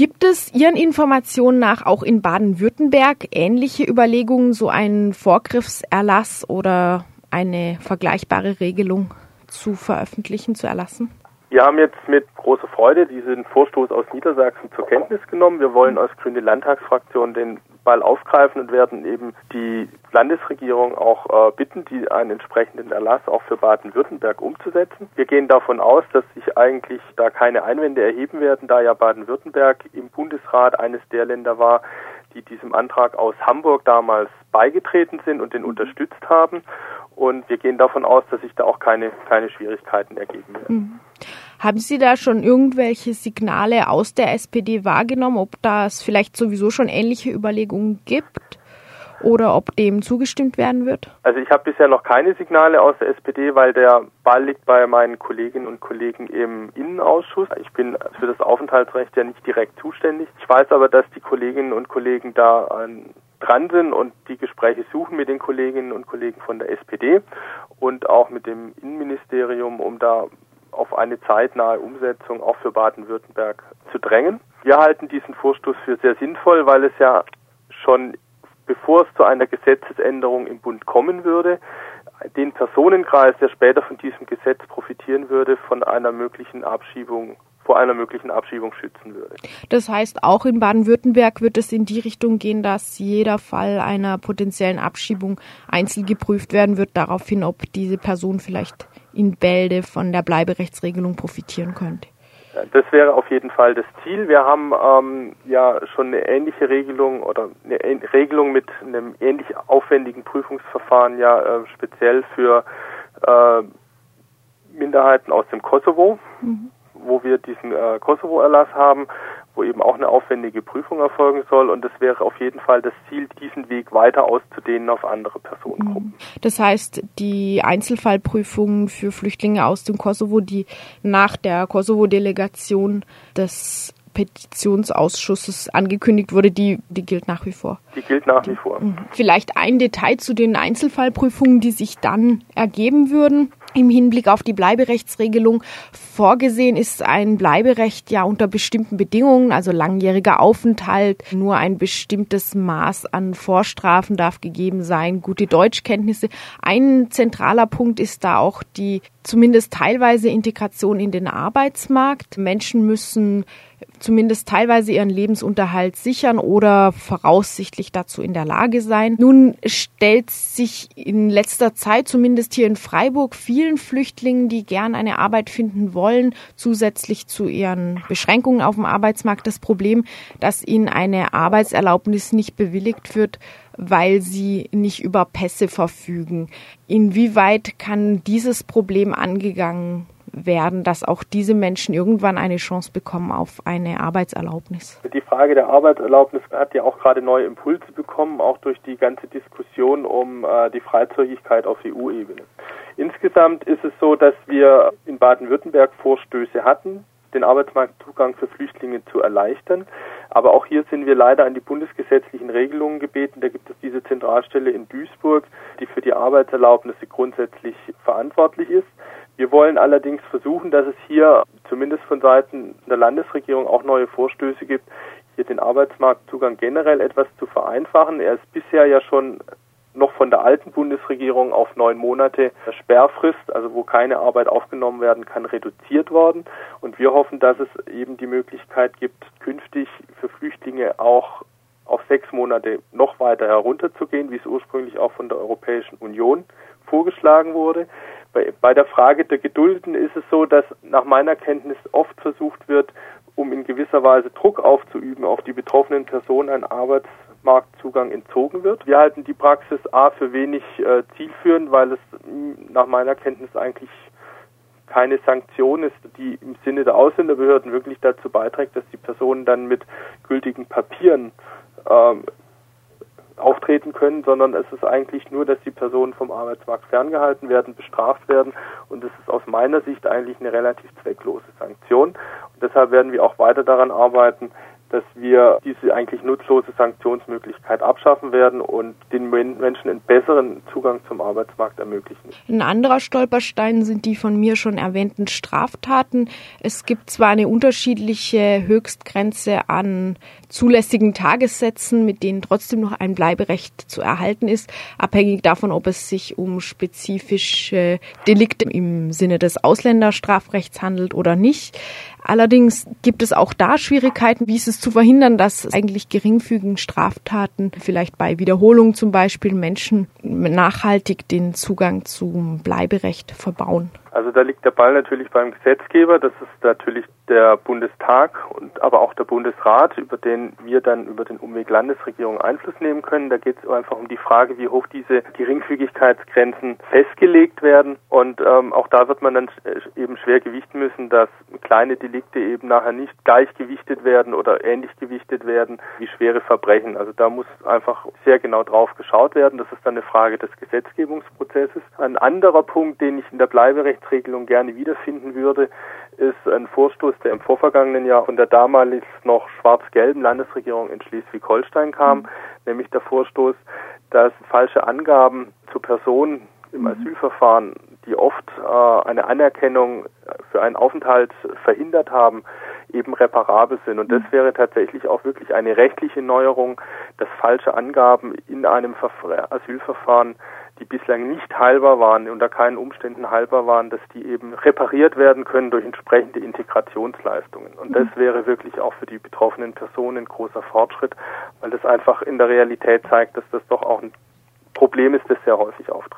Gibt es Ihren Informationen nach auch in Baden-Württemberg ähnliche Überlegungen, so einen Vorgriffserlass oder eine vergleichbare Regelung zu veröffentlichen, zu erlassen? Wir haben jetzt mit großer Freude diesen Vorstoß aus Niedersachsen zur Kenntnis genommen. Wir wollen als Grüne Landtagsfraktion den Ball aufgreifen und werden eben die Landesregierung auch äh, bitten, die einen entsprechenden Erlass auch für Baden-Württemberg umzusetzen. Wir gehen davon aus, dass sich eigentlich da keine Einwände erheben werden, da ja Baden-Württemberg im Bundesrat eines der Länder war, die diesem Antrag aus Hamburg damals beigetreten sind und den unterstützt haben. Und wir gehen davon aus, dass sich da auch keine, keine Schwierigkeiten ergeben werden. Mhm. Haben Sie da schon irgendwelche Signale aus der SPD wahrgenommen, ob das vielleicht sowieso schon ähnliche Überlegungen gibt? Oder ob dem zugestimmt werden wird? Also ich habe bisher noch keine Signale aus der SPD, weil der Ball liegt bei meinen Kolleginnen und Kollegen im Innenausschuss. Ich bin für das Aufenthaltsrecht ja nicht direkt zuständig. Ich weiß aber, dass die Kolleginnen und Kollegen da an dran sind und die Gespräche suchen mit den Kolleginnen und Kollegen von der SPD und auch mit dem Innenministerium, um da auf eine zeitnahe Umsetzung auch für Baden-Württemberg zu drängen. Wir halten diesen Vorstoß für sehr sinnvoll, weil es ja schon bevor es zu einer Gesetzesänderung im Bund kommen würde, den Personenkreis, der später von diesem Gesetz profitieren würde, von einer möglichen Abschiebung vor einer möglichen Abschiebung schützen würde. Das heißt, auch in Baden-Württemberg wird es in die Richtung gehen, dass jeder Fall einer potenziellen Abschiebung einzeln geprüft werden wird, daraufhin, ob diese Person vielleicht in Bälde von der Bleiberechtsregelung profitieren könnte. Das wäre auf jeden Fall das Ziel. Wir haben ähm, ja schon eine ähnliche Regelung oder eine Regelung mit einem ähnlich aufwendigen Prüfungsverfahren ja äh, speziell für äh, Minderheiten aus dem Kosovo, mhm. Wo wir diesen äh, Kosovo-Erlass haben wo eben auch eine aufwendige Prüfung erfolgen soll. Und es wäre auf jeden Fall das Ziel, diesen Weg weiter auszudehnen auf andere Personengruppen. Mhm. Das heißt, die Einzelfallprüfungen für Flüchtlinge aus dem Kosovo, die nach der Kosovo-Delegation des Petitionsausschusses angekündigt wurde, die, die gilt nach wie vor. Die gilt nach wie vor. Mhm. Vielleicht ein Detail zu den Einzelfallprüfungen, die sich dann ergeben würden. Im Hinblick auf die Bleiberechtsregelung vorgesehen ist ein Bleiberecht ja unter bestimmten Bedingungen, also langjähriger Aufenthalt, nur ein bestimmtes Maß an Vorstrafen darf gegeben sein, gute Deutschkenntnisse. Ein zentraler Punkt ist da auch die zumindest teilweise Integration in den Arbeitsmarkt. Menschen müssen zumindest teilweise ihren Lebensunterhalt sichern oder voraussichtlich dazu in der Lage sein. Nun stellt sich in letzter Zeit, zumindest hier in Freiburg, vielen Flüchtlingen, die gern eine Arbeit finden wollen, zusätzlich zu ihren Beschränkungen auf dem Arbeitsmarkt das Problem, dass ihnen eine Arbeitserlaubnis nicht bewilligt wird, weil sie nicht über Pässe verfügen. Inwieweit kann dieses Problem angegangen werden, dass auch diese Menschen irgendwann eine Chance bekommen auf eine Arbeitserlaubnis? Die Frage der Arbeitserlaubnis hat ja auch gerade neue Impulse bekommen, auch durch die ganze Diskussion um äh, die Freizügigkeit auf EU-Ebene. Insgesamt ist es so, dass wir in Baden-Württemberg Vorstöße hatten, den Arbeitsmarktzugang für Flüchtlinge zu erleichtern. Aber auch hier sind wir leider an die bundesgesetzlichen Regelungen gebeten. Da gibt es diese Zentralstelle in Duisburg, die für die Arbeitserlaubnisse grundsätzlich verantwortlich ist. Wir wollen allerdings versuchen, dass es hier zumindest von Seiten der Landesregierung auch neue Vorstöße gibt, hier den Arbeitsmarktzugang generell etwas zu vereinfachen. Er ist bisher ja schon noch von der alten Bundesregierung auf neun Monate Sperrfrist, also wo keine Arbeit aufgenommen werden kann, reduziert worden. Und wir hoffen, dass es eben die Möglichkeit gibt, künftig für Flüchtlinge auch auf sechs Monate noch weiter herunterzugehen, wie es ursprünglich auch von der Europäischen Union vorgeschlagen wurde. Bei, bei der Frage der Gedulden ist es so, dass nach meiner Kenntnis oft versucht wird, um in gewisser Weise Druck aufzuüben auf die betroffenen Personen, ein Arbeitsmarktzugang entzogen wird. Wir halten die Praxis A für wenig äh, zielführend, weil es nach meiner Kenntnis eigentlich keine Sanktion ist, die im Sinne der Ausländerbehörden wirklich dazu beiträgt, dass die Personen dann mit gültigen Papieren ähm, auftreten können, sondern es ist eigentlich nur, dass die Personen vom Arbeitsmarkt ferngehalten werden, bestraft werden und es ist aus meiner Sicht eigentlich eine relativ zwecklose Sanktion. Und deshalb werden wir auch weiter daran arbeiten, dass wir diese eigentlich nutzlose Sanktionsmöglichkeit abschaffen werden und den Menschen einen besseren Zugang zum Arbeitsmarkt ermöglichen. Ein anderer Stolperstein sind die von mir schon erwähnten Straftaten. Es gibt zwar eine unterschiedliche Höchstgrenze an zulässigen Tagessätzen, mit denen trotzdem noch ein Bleiberecht zu erhalten ist, abhängig davon, ob es sich um spezifische Delikte im Sinne des Ausländerstrafrechts handelt oder nicht. Allerdings gibt es auch da Schwierigkeiten, wie ist es zu verhindern, dass eigentlich geringfügigen Straftaten, vielleicht bei Wiederholung zum Beispiel, Menschen nachhaltig den Zugang zum Bleiberecht verbauen. Also da liegt der Ball natürlich beim Gesetzgeber. Das ist natürlich der Bundestag und aber auch der Bundesrat, über den wir dann über den Umweg Landesregierung Einfluss nehmen können. Da geht es einfach um die Frage, wie hoch diese Geringfügigkeitsgrenzen festgelegt werden. Und ähm, auch da wird man dann eben schwer gewichten müssen, dass kleine Delikte eben nachher nicht gleichgewichtet werden oder ähnlich gewichtet werden wie schwere Verbrechen. Also da muss einfach sehr genau drauf geschaut werden. Das ist dann eine Frage des Gesetzgebungsprozesses. Ein anderer Punkt, den ich in der Bleiberechtsregelung gerne wiederfinden würde, ist ein Vorstoß, der im vorvergangenen Jahr von der damals noch schwarz-gelben Landesregierung in Schleswig-Holstein kam, mhm. nämlich der Vorstoß, dass falsche Angaben zu Personen im mhm. Asylverfahren, die oft äh, eine Anerkennung für einen Aufenthalt verhindert haben, eben reparabel sind. Und das mhm. wäre tatsächlich auch wirklich eine rechtliche Neuerung, dass falsche Angaben in einem Asylverfahren die bislang nicht heilbar waren, unter keinen Umständen heilbar waren, dass die eben repariert werden können durch entsprechende Integrationsleistungen. Und das mhm. wäre wirklich auch für die betroffenen Personen ein großer Fortschritt, weil das einfach in der Realität zeigt, dass das doch auch ein Problem ist, das sehr häufig auftritt.